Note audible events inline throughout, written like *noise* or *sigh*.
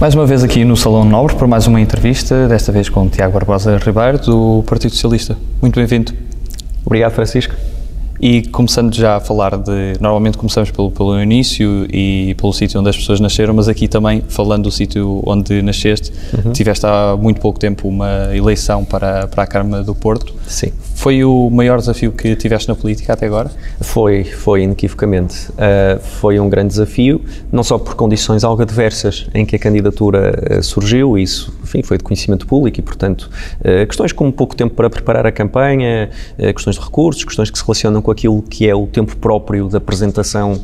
Mais uma vez aqui no Salão Nobre para mais uma entrevista, desta vez com Tiago Barbosa Ribeiro, do Partido Socialista. Muito bem-vindo. Obrigado, Francisco. E começando já a falar de. Normalmente começamos pelo, pelo início e pelo sítio onde as pessoas nasceram, mas aqui também falando do sítio onde nasceste, uhum. tiveste há muito pouco tempo uma eleição para, para a Câmara do Porto. Sim. Foi o maior desafio que tiveste na política até agora? Foi, foi, inequivocamente. Uh, foi um grande desafio, não só por condições algo adversas em que a candidatura uh, surgiu, isso enfim, foi de conhecimento público e, portanto, uh, questões como pouco tempo para preparar a campanha, questões de recursos, questões que se relacionam com aquilo que é o tempo próprio da apresentação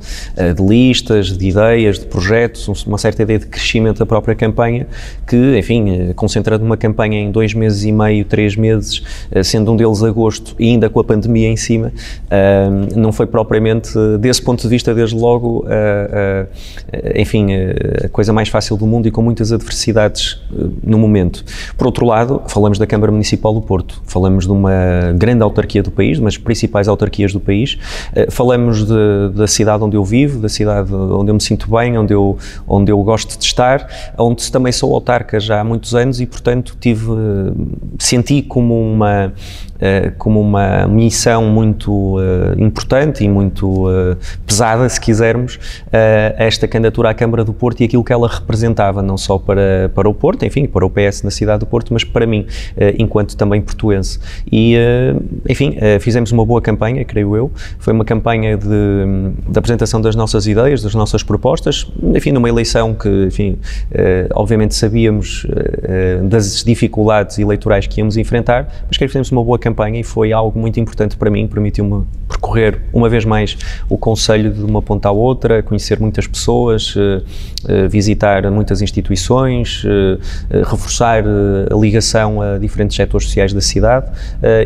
de listas, de ideias, de projetos, uma certa ideia de crescimento da própria campanha, que, enfim, concentrando uma campanha em dois meses e meio, três meses, sendo um deles agosto, e ainda com a pandemia em cima, uh, não foi propriamente, desse ponto de vista, desde logo, enfim, a coisa mais fácil do mundo e com muitas adversidades no momento. Por outro lado, falamos da Câmara Municipal do Porto, falamos de uma grande autarquia do país, das principais autarquias do país, falamos de, da cidade onde eu vivo, da cidade onde eu me sinto bem, onde eu, onde eu gosto de estar, onde também sou autarca já há muitos anos e, portanto, tive, senti como uma, uh, como uma missão muito uh, importante e muito uh, pesada, se quisermos, esta candidatura à Câmara do Porto e aquilo que ela representava, não só para, para o Porto, enfim, para o PS na cidade do Porto, mas para mim, enquanto também portuense. E, enfim, fizemos uma boa campanha, creio eu. Foi uma campanha de, de apresentação das nossas ideias, das nossas propostas, enfim, numa eleição que, enfim, obviamente sabíamos das dificuldades eleitorais que íamos enfrentar, mas creio que fizemos uma boa campanha campanha e foi algo muito importante para mim, permitiu-me percorrer uma vez mais o Conselho de uma ponta à outra, conhecer muitas pessoas, eh, eh, visitar muitas instituições, eh, reforçar a ligação a diferentes setores sociais da cidade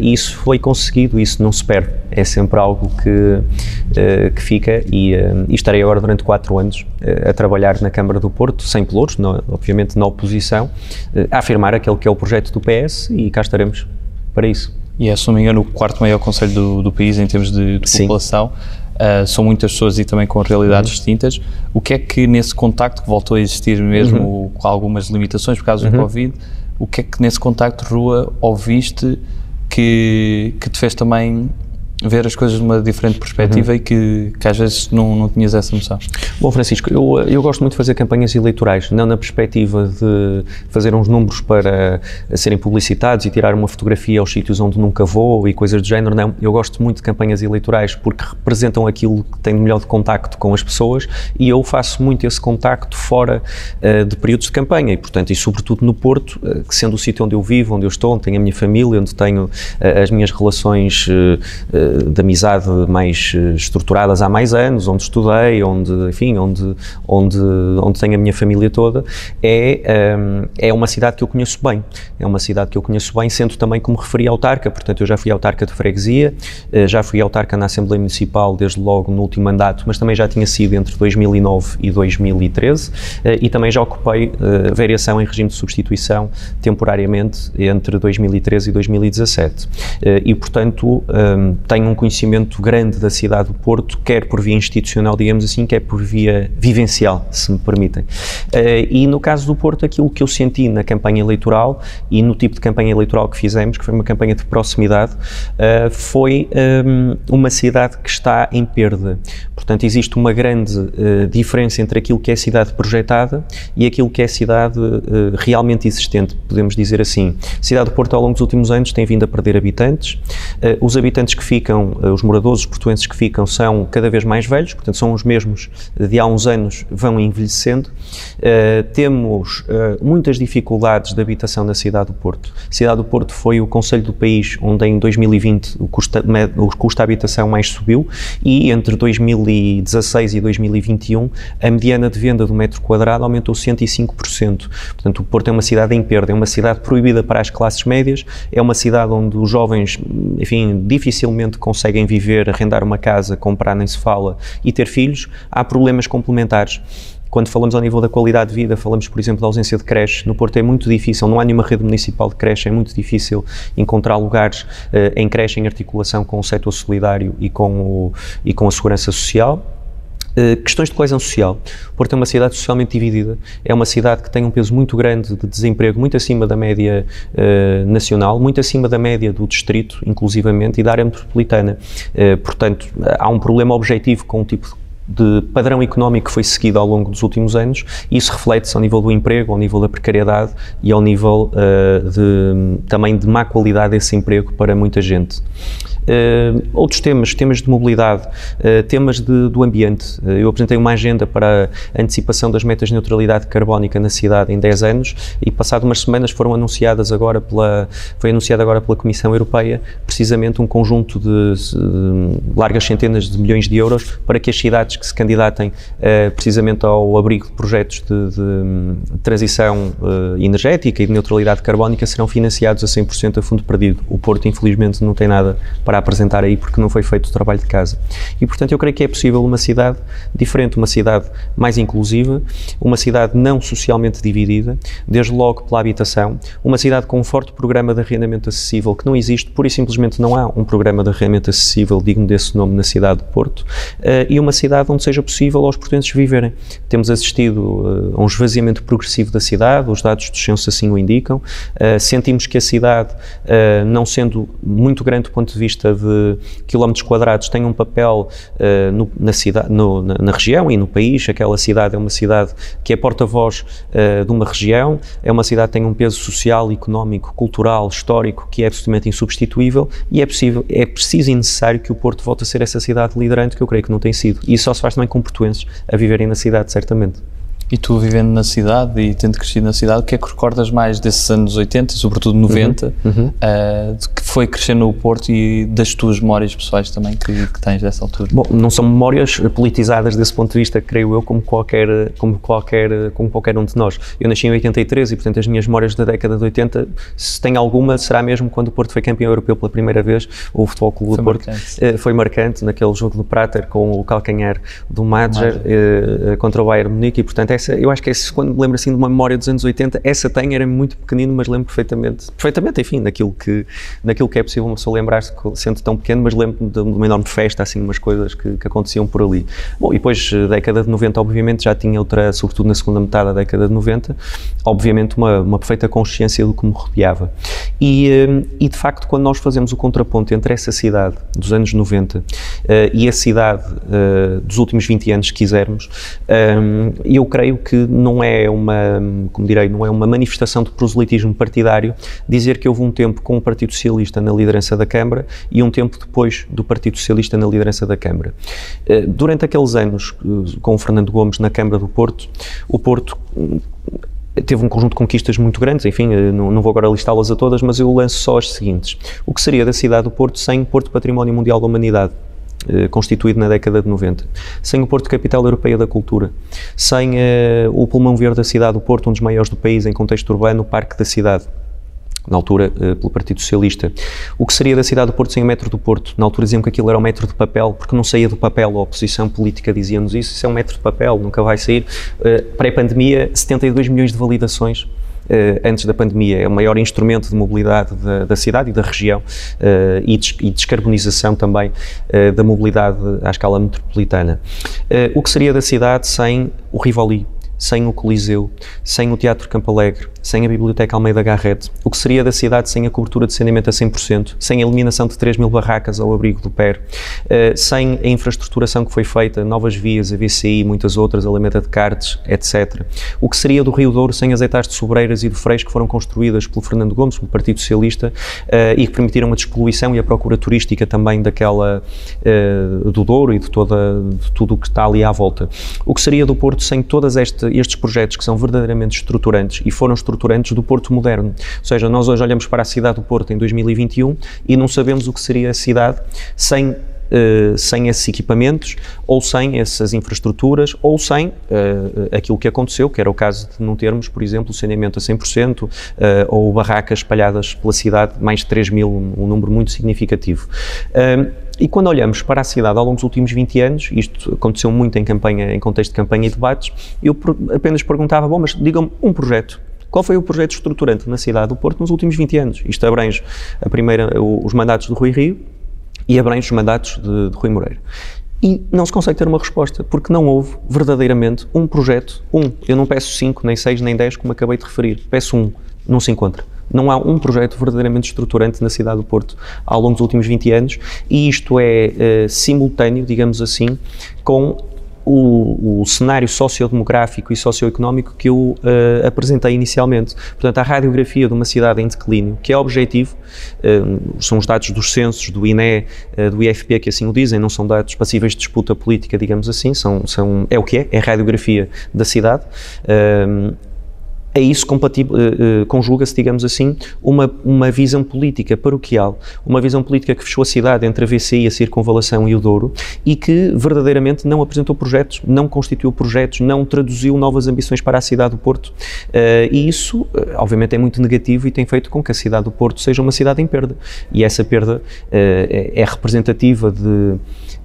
e isso foi conseguido, isso não se perde, é sempre algo que, que fica e, e estarei agora durante quatro anos a trabalhar na Câmara do Porto, sem pelouros, obviamente na oposição, a afirmar aquele que é o projeto do PS e cá estaremos para isso e é, se não me engano, o quarto maior conselho do, do país em termos de, de população. Uh, são muitas pessoas e também com realidades uhum. distintas. O que é que nesse contacto, que voltou a existir mesmo uhum. com algumas limitações por causa uhum. do Covid, o que é que nesse contacto rua ouviste que, que te fez também ver as coisas de uma diferente perspectiva uhum. e que, que às vezes não, não tinhas essa noção. Bom, Francisco, eu, eu gosto muito de fazer campanhas eleitorais, não na perspectiva de fazer uns números para serem publicitados e tirar uma fotografia aos sítios onde nunca vou e coisas do género, não. Eu gosto muito de campanhas eleitorais porque representam aquilo que tem melhor de contacto com as pessoas e eu faço muito esse contacto fora uh, de períodos de campanha e, portanto, e sobretudo no Porto, uh, sendo o sítio onde eu vivo, onde eu estou, onde tenho a minha família, onde tenho uh, as minhas relações de amizade mais eh, estruturadas há mais anos, onde estudei, onde, enfim, onde, onde, onde tenho a minha família toda, é, ehm, é uma cidade que eu conheço bem. É uma cidade que eu conheço bem, sendo também como referi autarca, portanto eu já fui autarca de freguesia, eh, já fui autarca na Assembleia Municipal desde logo no último mandato, mas também já tinha sido entre 2009 e 2013 eh, e também já ocupei variação em regime de substituição temporariamente entre 2013 e 2017. E, portanto, tenho um conhecimento grande da cidade do Porto, quer por via institucional, digamos assim, quer por via vivencial, se me permitem. Uh, e no caso do Porto, aquilo que eu senti na campanha eleitoral e no tipo de campanha eleitoral que fizemos, que foi uma campanha de proximidade, uh, foi ehm, uma cidade que está em perda. Portanto, existe uma grande uh, diferença entre aquilo que é cidade projetada e aquilo que é cidade realmente existente, podemos dizer assim. A cidade do Porto, ao longo dos últimos anos, tem vindo a perder habitantes. os habitantes que ficam ficam, eh, os moradores, portuenses que ficam, são cada vez mais velhos, portanto, são os mesmos de há uns anos, vão envelhecendo. Uh, temos uh, muitas dificuldades de habitação na cidade do Porto. A cidade do Porto foi o conselho do país onde, em 2020, o custo, o custo da habitação mais subiu e entre 2016 e 2021, a mediana de venda do metro quadrado aumentou 105%. Portanto, o Porto é uma cidade em perda, é uma cidade proibida para as classes médias, é uma cidade onde os jovens, enfim, dificilmente conseguem viver, arrendar uma casa, comprar nem se fala e ter filhos, há problemas complementares. Quando falamos ao nível da qualidade de vida, falamos, por exemplo, da ausência de creche. No Porto é muito difícil, não há nenhuma rede municipal de creche, é muito difícil encontrar lugares uh, em creche em articulação com o setor solidário e com, o, e com a segurança social. Uh, questões de coesão social. Porto é uma cidade socialmente dividida, é uma cidade que tem um peso muito grande de desemprego, muito acima da média uh, nacional, muito acima da média do distrito, inclusivamente, e da área metropolitana. Uh, portanto, há um problema objetivo com o tipo de de padrão económico que foi seguido ao longo dos últimos anos e isso reflete-se ao nível do emprego, ao nível da precariedade e ao nível uh, de, também de má qualidade desse emprego para muita gente. Uh, outros temas, temas de mobilidade, uh, temas de, do ambiente. Uh, eu apresentei uma agenda para a antecipação das metas de neutralidade carbónica na cidade em 10 anos e passado umas semanas foram anunciadas agora pela, foi anunciado agora pela Comissão Europeia precisamente um conjunto de, de largas centenas de milhões de euros para que as cidades que se candidatem precisamente ao abrigo de projetos de, de transição energética e de neutralidade carbónica serão financiados a 100% a fundo perdido. O Porto infelizmente não tem nada para para apresentar aí porque não foi feito o trabalho de casa. E, portanto, eu creio que é possível uma cidade diferente, uma cidade mais inclusiva, uma cidade não socialmente dividida, desde logo pela habitação, uma cidade com um forte programa de arrendamento acessível que não existe, pura e simplesmente não há um programa de arrendamento acessível digno desse nome na cidade de Porto, uh, e uma cidade onde seja possível aos portugueses viverem. Temos assistido uh, a um esvaziamento progressivo da cidade, os dados do censo assim o indicam, uh, sentimos que a cidade, não sendo muito grande do ponto de vista vista de quilómetros quadrados tem um papel uh, no, na, cidade, no, na, na, região e no país. Aquela cidade é uma cidade que é porta-voz uh, de uma região, é uma cidade que tem um peso social, económico, cultural, histórico que é absolutamente insubstituível e é, possível, é preciso e necessário que o Porto volte a ser essa cidade liderante que eu creio que não tem sido. E isso só se faz também com portuenses a viverem na cidade, certamente. E tu vivendo na cidade e tendo crescido na cidade, o que é que recordas mais desses anos 80, sobretudo 90, uhum, uhum. Uh, que foi crescer no Porto e das tuas memórias pessoais também que, que, tens dessa altura? Bom, não são memórias politizadas desse ponto de vista, creio eu, como qualquer, como qualquer, como qualquer um de nós. Eu nasci em 83 e, portanto, as minhas memórias da década de 80, se tem alguma, será mesmo quando o Porto foi campeão europeu pela primeira vez, o Futebol Clube do Porto marcante. Uh, foi marcante naquele jogo do Prater com o calcanhar do Madger uh, contra o Bayern Munique e, portanto, essa, eu acho que esse, quando me lembro assim de uma memória dos anos 80, essa tem, era muito pequenino, mas lembro perfeitamente, perfeitamente, enfim, daquilo que, daquilo que é possível uma pessoa lembrar-se sendo tão pequeno, mas lembro-me de uma enorme festa, assim, umas coisas que, que, aconteciam por ali. Bom, e depois, eh, década de 90, obviamente, já tinha outra, sobretudo na segunda metade da década de 90, obviamente uma, uma perfeita consciência do que me rodeava. E, eh, e, de facto, quando nós fazemos o contraponto entre essa cidade dos anos 90 uh, e a cidade uh, dos últimos 20 anos, se quisermos, um, eu creio que não é uma, como direi, não é uma manifestação de proselitismo partidário dizer que houve um tempo com o Partido Socialista na liderança da Câmara e um tempo depois do Partido Socialista na liderança da Câmara. Eh, durante aqueles anos eh, com o Fernando Gomes na Câmara do Porto, o Porto hum, teve um conjunto de conquistas muito grandes, enfim, eh, não, não vou agora listá-las a todas, mas eu lanço só as seguintes. O que seria da cidade do Porto sem Porto Património Mundial da Humanidade? Constituído na década de 90, sem o Porto Capital Europeia da Cultura, sem uh, o pulmão verde da cidade, o Porto, um dos maiores do país em contexto urbano, o Parque da Cidade, na altura uh, pelo Partido Socialista. O que seria da cidade do Porto sem o metro do Porto? Na altura diziam que aquilo era o metro de papel, porque não saía do papel, a oposição política dizia-nos isso, isso é um metro de papel, nunca vai sair. Uh, Pré-pandemia, 72 milhões de validações Uh, antes da pandemia, é o maior instrumento de mobilidade da, da cidade e da região e, des, e, descarbonização também da mobilidade à escala metropolitana. o que seria da cidade sem o Rivoli, sem o Coliseu, sem o Teatro Campo Alegre, sem a Biblioteca Almeida Garrett, o que seria da cidade sem a cobertura de saneamento a 100%, sem a eliminação de 3 mil barracas ao abrigo do PER, uh, sem a infraestruturação que foi feita, novas vias, a VCI, muitas outras, Alameda de Cartes, etc. O que seria do Rio Douro sem as etas de Sobreiras e do Freixo que foram construídas pelo Fernando Gomes, pelo Partido Socialista, uh, e que permitiram a despoluição e a procura turística também daquela, uh, do Douro e de, toda, de tudo o que está ali à volta. O que seria do Porto sem todos este, estes projetos que são verdadeiramente estruturantes e foram estruturantes do Porto moderno. Ou seja, nós hoje olhamos para a cidade do Porto em 2021 e não sabemos o que seria a cidade sem Uh, sem esses equipamentos, ou sem essas infraestruturas, ou sem uh, aquilo que aconteceu, que era o caso de não termos, por exemplo, saneamento a 100%, uh, ou barracas espalhadas pela cidade, mais de 3 mil, um, número muito significativo. E quando olhamos para a cidade ao longo dos últimos 20 anos, isto aconteceu muito em campanha, em contexto de campanha e debates, eu apenas perguntava, bom, mas digam-me um projeto qual foi o projeto estruturante na cidade do Porto nos últimos 20 anos? Isto abrange a primeira, os mandatos de Rui Rio e abrange os mandatos de, de Rui Moreira. E não se consegue ter uma resposta, porque não houve verdadeiramente um projeto, um. Eu não peço cinco, nem seis, nem dez, como acabei de referir. Peço um. Não se encontra. Não há um projeto verdadeiramente estruturante na cidade do Porto ao longo dos últimos 20 anos e isto é uh, simultâneo, digamos assim, com o, o, cenário sociodemográfico e socioeconómico que eu uh, apresentei inicialmente. Portanto, a radiografia de uma cidade em declínio, que é objetivo, uh, são os dados dos censos, do INE, uh, do IFP que assim o dizem, não são dados passíveis de disputa política, digamos assim, são, são, é o que é, é a radiografia da cidade a isso uh, conjuga-se, digamos assim, uma, uma visão política paroquial, uma visão política que fechou a cidade entre a VCI, a Circunvalação e o Douro e que verdadeiramente não apresentou projetos, não constituiu projetos, não traduziu novas ambições para a cidade do Porto. Uh, e isso, obviamente, é muito negativo e tem feito com que a cidade do Porto seja uma cidade em perda. E essa perda é, é representativa de,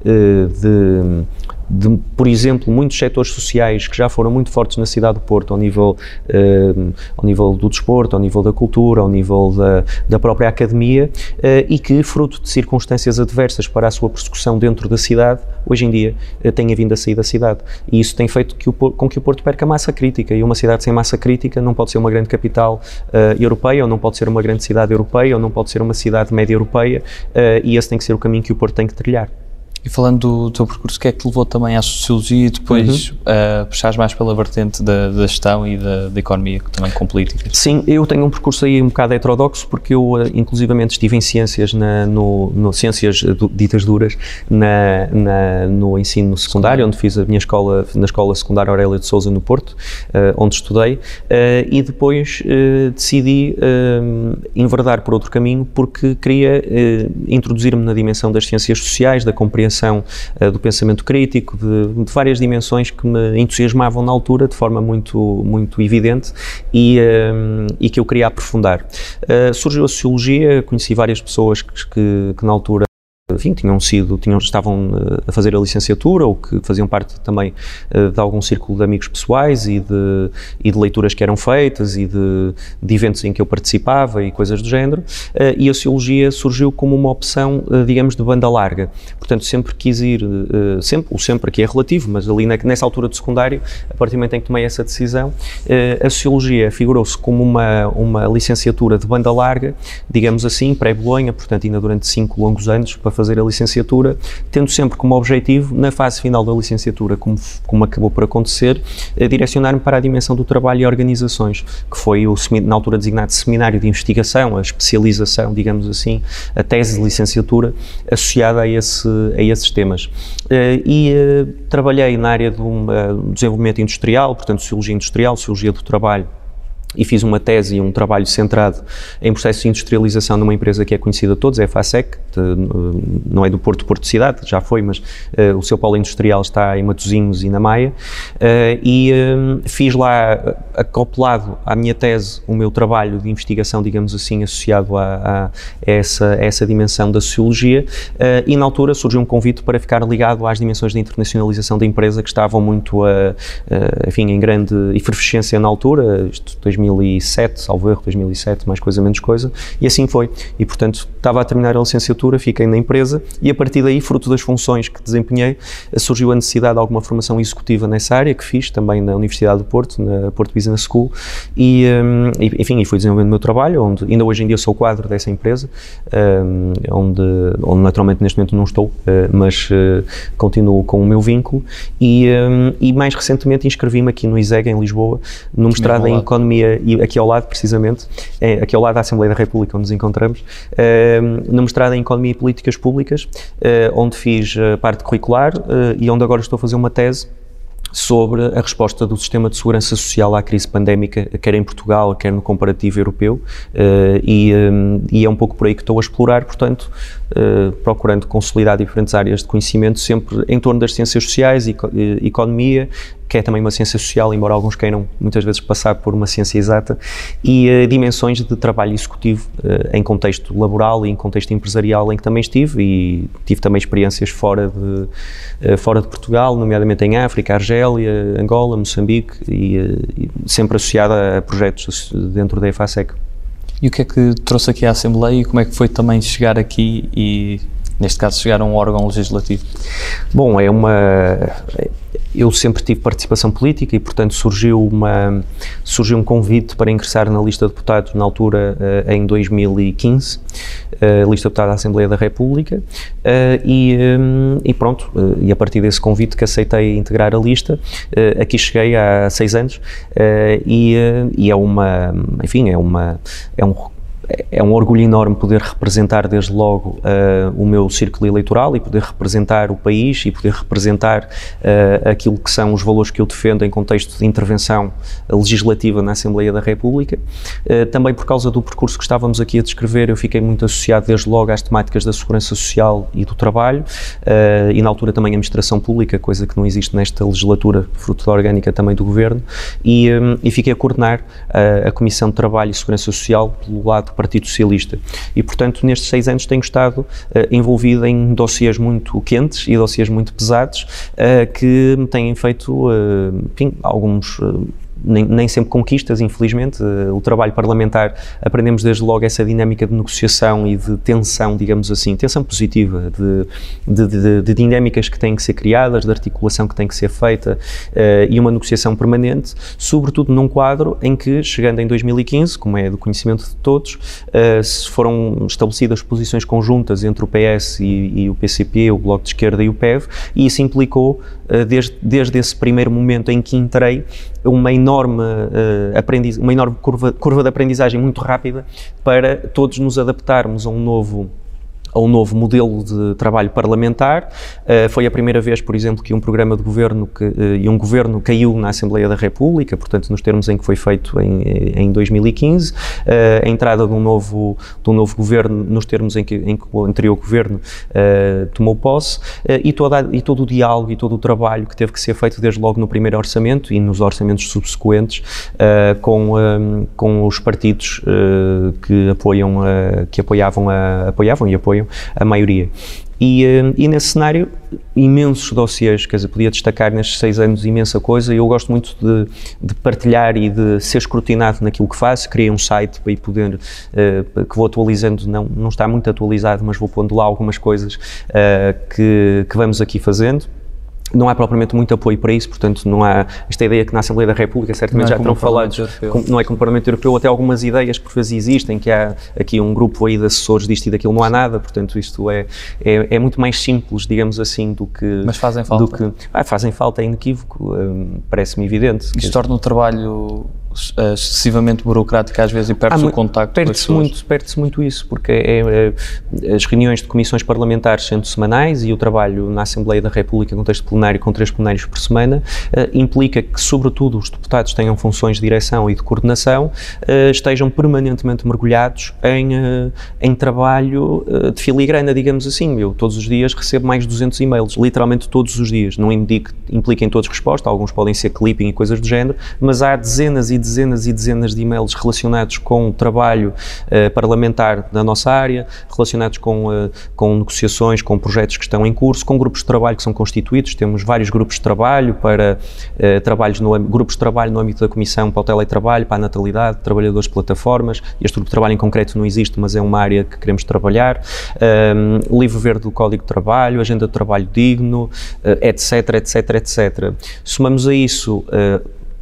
de de, por exemplo, muitos setores sociais que já foram muito fortes na cidade do Porto, ao nível, uh, ao nível do desporto, ao nível da cultura, ao nível da, da própria academia, uh, e que, fruto de circunstâncias adversas para a sua persecução dentro da cidade, hoje em dia uh, tenha vindo a sair da cidade. E isso tem feito que o, com que o Porto perca massa crítica, e uma cidade sem massa crítica não pode ser uma grande capital europeia, ou não pode ser uma grande cidade europeia, ou não pode ser uma cidade média europeia, e esse tem que ser o caminho que o Porto tem que trilhar. E falando do teu percurso, o que é que te levou também à sociologia e depois uhum. a puxares mais pela vertente da, da gestão e da, da, economia, também com políticas? Sim, eu tenho um percurso aí um bocado heterodoxo, porque eu, eh, inclusivamente, estive em ciências, na, no, no ciências ditas duras, na, na, no ensino secundário, onde fiz a minha escola, na Escola Secundária Aurélia de Souza, no Porto, uh, onde estudei, e depois decidi enverdar por outro caminho, porque queria introduzir-me na dimensão das ciências sociais, da compreensão uh, do pensamento crítico, de, de, várias dimensões que me entusiasmavam na altura de forma muito, muito evidente e, uh, e que eu queria aprofundar. Uh, surgiu a sociologia, conheci várias pessoas que, que, que na altura enfim, tinham sido, tinham, estavam uh, a fazer a licenciatura ou que faziam parte também uh, de algum círculo de amigos pessoais e de, e de leituras que eram feitas e de, de, eventos em que eu participava e coisas do género. Uh, e a sociologia surgiu como uma opção, digamos, de banda larga. Portanto, sempre quis ir, sempre, o sempre aqui é relativo, mas ali nessa altura do secundário, a partir do momento em que tomei essa decisão, a sociologia figurou-se como uma, uma licenciatura de banda larga, digamos assim, pré-Bolonha, portanto, ainda durante cinco longos anos, para fazer a licenciatura, tendo sempre como objetivo, na fase final da licenciatura, como, como acabou por acontecer, eh, direcionar-me para a dimensão do trabalho e organizações, que foi o, na altura designado Seminário de Investigação, a especialização, digamos assim, a tese de licenciatura associada a, esse, a esses temas. Eh, e eh, trabalhei na área do desenvolvimento industrial, portanto, Sociologia Industrial, Sociologia do Trabalho, e fiz uma tese e um trabalho centrado em processos de industrialização numa empresa que é conhecida a todos, é a FASEC, não é do Porto Porto Cidade, já foi, mas uh, o seu polo industrial está em Matosinhos e na Maia, uh, e uh, fiz lá, acoplado à minha tese, o meu trabalho de investigação, digamos assim, associado a, a essa, a essa dimensão da sociologia, e na altura surgiu um convite para ficar ligado às dimensões de internacionalização da empresa que estavam muito, enfim, em grande efervescência na altura, isto 2007, salvo erro, 2007, mais coisa menos coisa, e assim foi. E portanto, estava a terminar a licenciatura, fiquei na empresa e a partir daí, fruto das funções que desempenhei, surgiu a necessidade de alguma formação executiva nessa área, que fiz também na Universidade do Porto, na Porto Business School, e, um, enfim, e fui desenvolvendo o meu trabalho, onde ainda hoje em dia sou quadro dessa empresa, um, onde, onde naturalmente neste momento não estou, uh, mas uh, continuo com o meu vínculo, e, um, e mais recentemente inscrevi-me aqui no ISEG, em Lisboa, no mestrado em Economia e aqui ao lado, precisamente, aqui ao lado da Assembleia da República, onde nos encontramos, é, na mestrada em Economia e Políticas Públicas, é, onde fiz parte curricular e onde agora estou a fazer uma tese sobre a resposta do sistema de segurança social à crise pandémica, quer em Portugal, quer no comparativo europeu, e, e é um pouco por aí que estou a explorar, portanto, procurando consolidar diferentes áreas de conhecimento, sempre em torno das ciências sociais, economia, que é também uma ciência social, embora alguns queiram muitas vezes passar por uma ciência exata, e uh, dimensões de trabalho executivo uh, em contexto laboral e em contexto empresarial em que também estive e tive também experiências fora de, uh, fora de Portugal, nomeadamente em África, Argélia, Angola, Moçambique e, e sempre associada a projetos dentro da EFASEC. E o que é que trouxe aqui à Assembleia e como é que foi também chegar aqui e neste caso, chegar a um órgão legislativo? Bom, é uma. Eu sempre tive participação política e, portanto, surgiu, uma, surgiu um convite para ingressar na lista de deputados na altura, uh, em 2015, uh, lista de deputados da Assembleia da República, uh, e, um, e, pronto, e a partir desse convite que aceitei integrar a lista, aqui cheguei há seis anos e, e é uma, enfim, é uma, é um é um orgulho enorme poder representar desde logo uh, o meu círculo eleitoral e poder representar o país e poder representar uh, aquilo que são os valores que eu defendo em contexto de intervenção legislativa na Assembleia da República. Uh, também por causa do percurso que estávamos aqui a descrever, eu fiquei muito associado desde logo às temáticas da segurança social e do trabalho e na altura também a administração pública, coisa que não existe nesta legislatura, fruto da orgânica também do Governo, e, um, e fiquei a coordenar a Comissão de Trabalho e Segurança Social pelo lado Partido Socialista. E, portanto, nestes seis anos tenho estado uh, envolvido em dossiês muito quentes e dossiês muito pesados uh, que me têm feito, uh, enfim, alguns nem, nem, sempre conquistas, infelizmente. Uh, o trabalho parlamentar, aprendemos desde logo essa dinâmica de negociação e de tensão, digamos assim, tensão positiva, de, de, de, de dinâmicas que têm que ser criadas, de articulação que tem que ser feita uh, e uma negociação permanente, sobretudo num quadro em que, chegando em 2015, como é do conhecimento de todos, uh, foram estabelecidas posições conjuntas entre o PS e, e, o PCP, o Bloco de Esquerda e o PEV, e isso implicou, desde, desde esse primeiro momento em que entrei, uma enorme, uh, aprendiz, uma enorme curva, curva de aprendizagem muito rápida para todos nos adaptarmos a um novo a um novo modelo de trabalho parlamentar. Uh, foi a primeira vez, por exemplo, que um programa de governo que, uh, e um governo caiu na Assembleia da República, portanto, nos termos em que foi feito em, em 2015. Uh, eh, a entrada de um novo, de um novo governo, nos termos em que, em que o anterior governo tomou posse, e, toda, e todo o diálogo e todo o trabalho que teve que ser feito desde logo no primeiro orçamento e nos orçamentos subsequentes com, com os partidos que apoiam, que apoiavam, a, apoiavam e apoiam apoiam a maioria. E, eh, e, nesse cenário, imensos dossiês, quer dizer, podia destacar nestes seis anos imensa coisa. Eu gosto muito de, de partilhar e de ser escrutinado naquilo que faço. Criei um site para ir poder, uh, que vou atualizando, não, não está muito atualizado, mas vou pondo lá algumas coisas uh, que, que vamos aqui fazendo não há propriamente muito apoio para isso, portanto, não há esta ideia que na Assembleia da República certamente é já terão falado, não é como o Parlamento Europeu, até algumas ideias que por vezes existem, que há aqui um grupo aí de assessores disto e daquilo, não há nada, portanto, isto é, é, é muito mais simples, digamos assim, do que. Mas fazem falta. Do que, ah, fazem falta, é inequívoco, hum, parece-me evidente. Isto torna o trabalho eh, excessivamente burocrática às vezes e perde-se o contacto perde-se muito Perde-se muito isso, porque é, é, as reuniões de comissões parlamentares sendo semanais e o trabalho na Assembleia da República com texto plenário com três plenários por semana uh, implica que, sobretudo, os deputados tenham funções de direção e de coordenação, uh, estejam permanentemente mergulhados em, em trabalho de filigrana, digamos assim. Eu todos os dias recebo mais de 200 e-mails, literalmente todos os dias. Não implica, implica em todos resposta, alguns podem ser clipping e coisas do género, mas há dezenas e dezenas e dezenas de e-mails relacionados com o trabalho uh, parlamentar da nossa área, relacionados com, uh, com negociações, com projetos que estão em curso, com grupos de trabalho que são constituídos. Temos vários grupos de trabalho para uh, trabalhos no, grupos de trabalho no âmbito da Comissão para o Teletrabalho, para a Natalidade, trabalhadores de plataformas. Este grupo de trabalho em concreto não existe, mas é uma área que queremos trabalhar. Um, livro verde do Código de Trabalho, agenda de trabalho digno, etc, etc, etc. Somamos a isso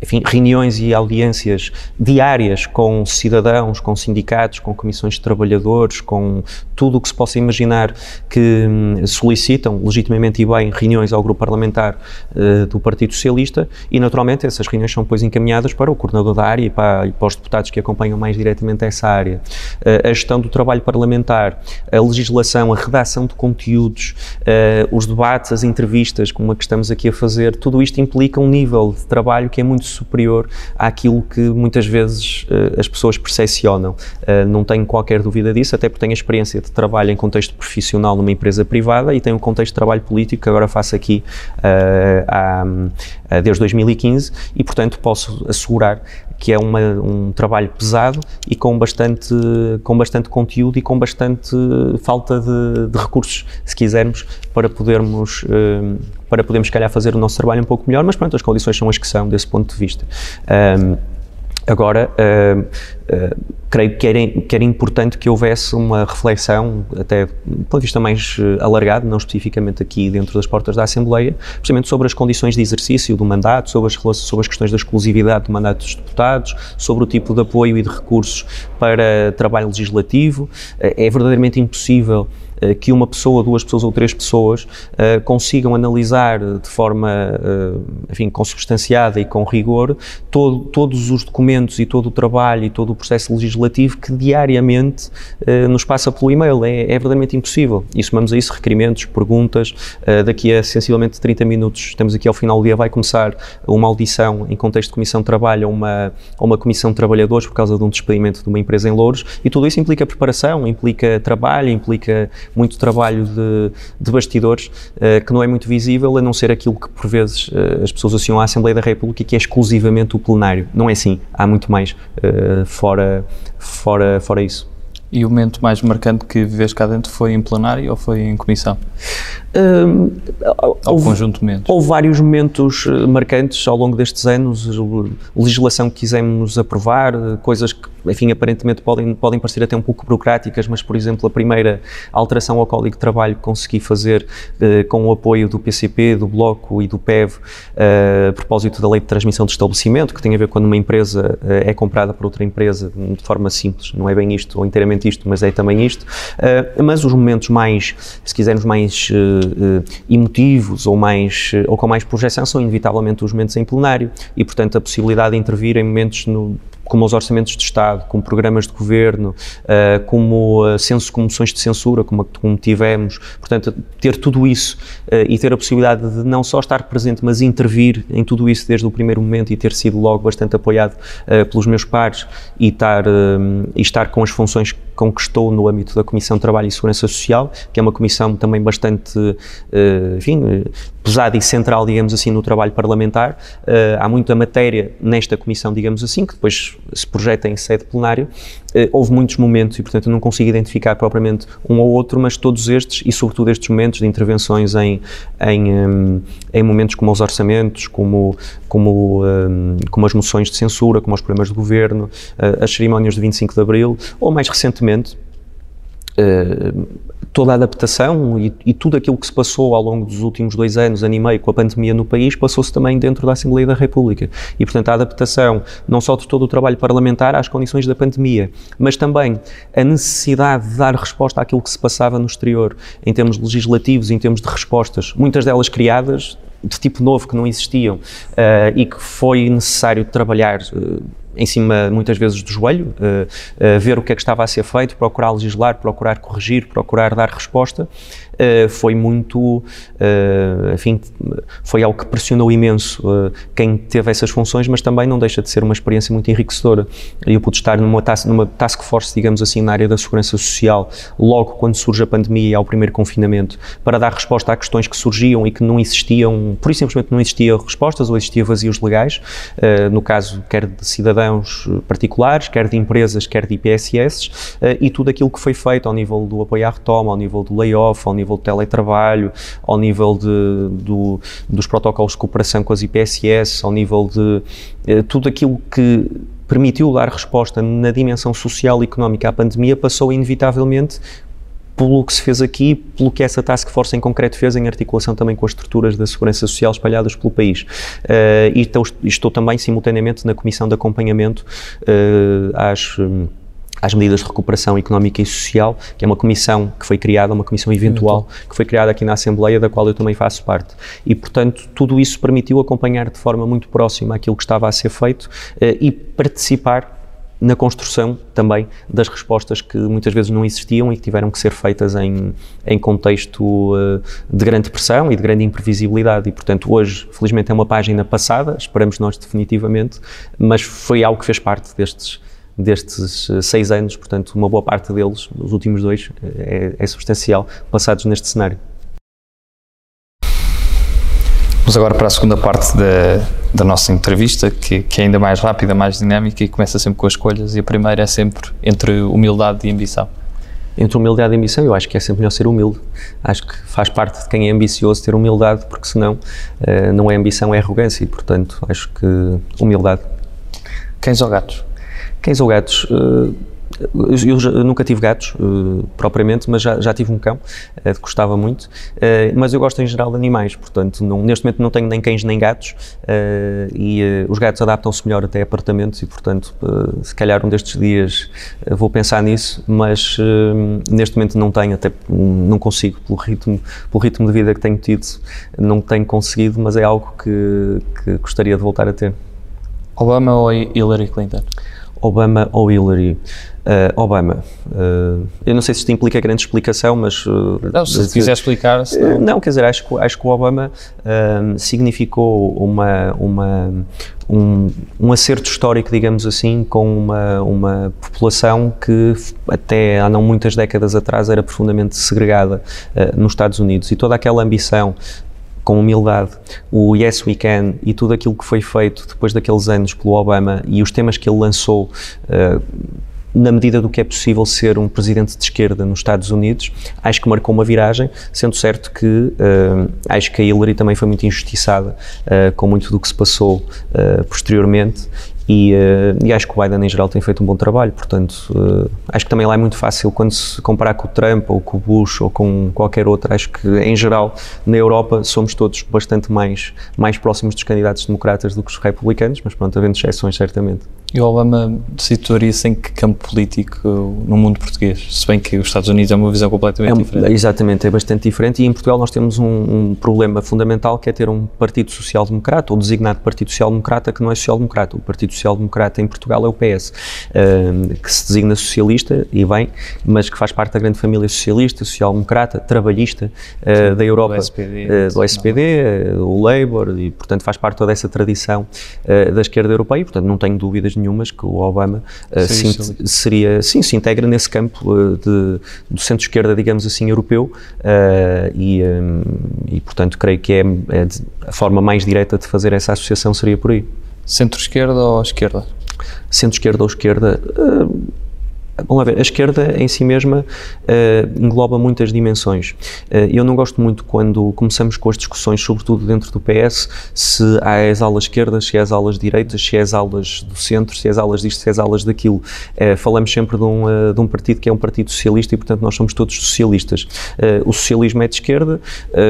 enfim, reuniões e audiências diárias com cidadãos, com sindicatos, com comissões de trabalhadores, com tudo o que se possa imaginar que hum, solicitam legitimamente e bem reuniões ao grupo parlamentar uh, do Partido Socialista e, naturalmente, essas reuniões são depois encaminhadas para o coordenador da área e para, e para os deputados que acompanham mais diretamente essa área. Uh, a gestão do trabalho parlamentar, a legislação, a redação de conteúdos, uh, os debates, as entrevistas, como a que estamos aqui a fazer, tudo isto implica um nível de trabalho que é muito superior àquilo que muitas vezes uh, as pessoas percepcionam. Uh, não tenho qualquer dúvida disso, até porque tenho experiência de trabalho em contexto profissional numa empresa privada e tenho um contexto de trabalho político que agora faço aqui uh, há, desde 2015 e, portanto, posso assegurar que é uma, um trabalho pesado e com bastante, com bastante conteúdo e com bastante falta de, de recursos, se quisermos, para podermos, uh, para podermos, se calhar, fazer o nosso trabalho um pouco melhor, mas pronto, as condições são as que são, desse ponto de vista. Um, Agora, uh, creio que era, que era importante que houvesse uma reflexão, até do ponto de vista mais uh, alargado, não especificamente aqui dentro das portas da Assembleia, precisamente sobre as condições de exercício do mandato, sobre as, sobre as questões da exclusividade do mandato dos deputados, sobre o tipo de apoio e de recursos para trabalho legislativo. é verdadeiramente impossível que uma pessoa, duas pessoas ou três pessoas uh, consigam analisar de forma, uh, enfim, consubstanciada e com rigor todo, todos os documentos e todo o trabalho e todo o processo legislativo que diariamente nos passa pelo e-mail. É, é verdadeiramente impossível. E somamos a isso requerimentos, perguntas. daqui a sensivelmente 30 minutos, estamos aqui ao final do dia, vai começar uma audição em contexto de comissão de trabalho uma, a uma comissão de trabalhadores por causa de um despedimento de uma empresa em Louros e tudo isso implica preparação, implica trabalho, implica muito trabalho de, de bastidores uh, que não é muito visível, a não ser aquilo que por vezes uh, as pessoas associam à Assembleia da República, que é exclusivamente o plenário. Não é assim, há muito mais uh, fora, fora, fora isso. E o momento mais marcante que vês cá dentro foi em plenário ou foi em comissão? Um, houve, conjunto momentos? Houve vários momentos eh, marcantes ao longo destes anos, legislação que quisemos aprovar, eh, coisas que, enfim, aparentemente podem, podem parecer até um pouco burocráticas, mas, por exemplo, a primeira alteração ao Código de Trabalho que consegui fazer uh, com o apoio do PCP, do Bloco e do PEV, uh, a propósito da Lei de Transmissão de Estabelecimento, que tem a ver quando uma empresa uh, é comprada por outra empresa de forma simples, não é bem isto ou inteiramente isto, mas é também isto. mas os momentos mais, se quisermos, mais uh, emotivos ou, mais, uh, ou com mais projeção são inevitavelmente os momentos em plenário e, portanto, a possibilidade de intervir em momentos no, como os orçamentos de Estado, como programas de governo, uh, como uh, censo, como moções de censura, como, como tivemos. Portanto, ter tudo isso e ter a possibilidade de não só estar presente, mas intervir em tudo isso desde o primeiro momento e ter sido logo bastante apoiado pelos meus pares e estar, e estar com as funções que conquistou no âmbito da Comissão de Trabalho e Segurança Social, que é uma comissão também bastante, enfim, pesada e central, digamos assim, no trabalho parlamentar. há muita matéria nesta comissão, digamos assim, que depois se projeta em sede plenário, eh, houve muitos momentos e, portanto, eu não consigo identificar propriamente um ou outro, mas todos estes, e sobretudo estes momentos de intervenções em, em, em momentos como os orçamentos, como, como, um, como as moções de censura, como os problemas de governo, uh, as cerimónias de 25 de Abril, ou mais recentemente, uh, toda a adaptação e, e, tudo aquilo que se passou ao longo dos últimos dois anos, ano e meio, com a pandemia no país, passou-se também dentro da Assembleia da República. E, portanto, a adaptação não só de todo o trabalho parlamentar às condições da pandemia, mas também a necessidade de dar resposta àquilo que se passava no exterior, em termos legislativos, em termos de respostas, muitas delas criadas de tipo novo que não existiam uh, e que foi necessário trabalhar. Uh, em cima, muitas vezes, do joelho, uh, uh, ver o que é que estava a ser feito, procurar legislar, procurar corrigir, procurar dar resposta. Uh, foi muito, enfim, foi algo que pressionou imenso quem teve essas funções, mas também não deixa de ser uma experiência muito enriquecedora. Eu pude estar numa task, numa task force, digamos assim, na área da segurança social, logo quando surge a pandemia e ao primeiro confinamento, para dar resposta a questões que surgiam e que não existiam, por isso simplesmente não existiam respostas ou existiam vazios legais, no caso, quer de cidadãos particulares, quer de empresas, quer de IPSS, eh, e tudo aquilo que foi feito ao nível do apoio à retoma, ao nível do layoff, ao nível do teletrabalho, ao nível de, do, dos protocolos de cooperação com as IPSS, ao nível de eh, tudo aquilo que permitiu dar resposta na dimensão social e económica à pandemia passou inevitavelmente pelo que se fez aqui, pelo que essa task force em concreto fez em articulação também com as estruturas da segurança social espalhadas pelo país. Uh, e estou, estou, também simultaneamente na comissão de acompanhamento uh, às um, às medidas de recuperação económica e social, que é uma comissão que foi criada, uma comissão eventual, que foi criada aqui na Assembleia, da qual eu também faço parte. E, portanto, tudo isso permitiu acompanhar de forma muito próxima aquilo que estava a ser feito uh, e participar na construção também das respostas que muitas vezes não existiam e que tiveram que ser feitas em, em contexto uh, de grande pressão e de grande imprevisibilidade. E, portanto, hoje, felizmente, é uma página passada, esperamos nós definitivamente, mas foi algo que fez parte destes, destes uh, seis anos, portanto, uma boa parte deles, os últimos dois, é, é substancial, passados neste cenário. Vamos agora para a segunda parte da, da nossa entrevista, que, que, é ainda mais rápida, mais dinâmica e começa sempre com as escolhas. E a primeira é sempre entre humildade e ambição. Entre humildade e ambição, eu acho que é sempre melhor ser humilde. Acho que faz parte de quem é ambicioso ter humildade, porque senão uh, não é ambição, é arrogância. E, portanto, acho que humildade. Cães ou gatos? Cães ou gatos? Uh, eu, eu, nunca tive gatos, uh, propriamente, mas já, já tive um cão, uh, gostava muito. Uh, mas eu gosto em geral de animais, portanto, não, neste momento não tenho nem cães nem gatos. e os gatos adaptam-se melhor até a apartamentos, e portanto, se calhar um destes dias vou pensar nisso, mas neste momento não tenho, até não consigo, pelo ritmo, pelo ritmo de vida que tenho tido, não tenho conseguido, mas é algo que, que gostaria de voltar a ter. Obama ou Hillary Clinton? Obama ou Hillary? Uh, Obama. Uh, eu não sei se isto implica grande explicação, mas. Uh, não, se quiser explicar. Senão... não, quer dizer, acho, acho que o Obama significou uma, uma, um, um acerto histórico, digamos assim, com uma, uma população que até há não muitas décadas atrás era profundamente segregada nos Estados Unidos. E toda aquela ambição com humildade, o Yes We Can e tudo aquilo que foi feito depois daqueles anos pelo Obama e os temas que ele lançou. Uh, na medida do que é possível ser um presidente de esquerda nos Estados Unidos, acho que marcou uma viragem, sendo certo que uh, acho que a Hillary também foi muito injustiçada uh, com muito do que se passou uh, posteriormente e, uh, e, acho que o Biden em geral tem feito um bom trabalho, portanto uh, acho que também lá é muito fácil quando se comparar com o Trump ou com o Bush ou com qualquer outro, acho que em geral na Europa somos todos bastante mais, mais próximos dos candidatos democratas do que os republicanos, mas pronto, havendo exceções certamente. E o Obama situaria-se em que campo político no mundo português? Se bem que os Estados Unidos é uma visão completamente é um, diferente. Exatamente, é bastante diferente e em Portugal nós temos um, um problema fundamental que é ter um Partido Social Democrata ou designado Partido Social Democrata que não é social democrata. O Partido Social Democrata em Portugal é o PS, uh, que se designa socialista e bem, mas que faz parte da grande família socialista, social-democrata, trabalhista uh, da Europa, do SPD, uh, do SPD o Labour e portanto faz parte toda essa tradição da esquerda europeia e portanto não tenho dúvidas nenhumas que o Obama uh, seria, sim, se integra nesse campo uh, de, do centro-esquerda, digamos assim, europeu uh, e, um, e, portanto, creio que é, é a forma mais direta de fazer essa associação seria por aí. Centro-esquerda ou esquerda? Centro-esquerda ou esquerda? Lá ver, a esquerda em si mesma uh, engloba muitas dimensões. Uh, eu não gosto muito quando começamos com as discussões, sobretudo dentro do PS, se há as aulas esquerdas, se há as aulas direitas, se há as aulas do centro, se há as aulas disto, se há as aulas daquilo. Uh, falamos sempre de um, de um partido que é um partido socialista e, portanto, nós somos todos socialistas. o socialismo é de esquerda,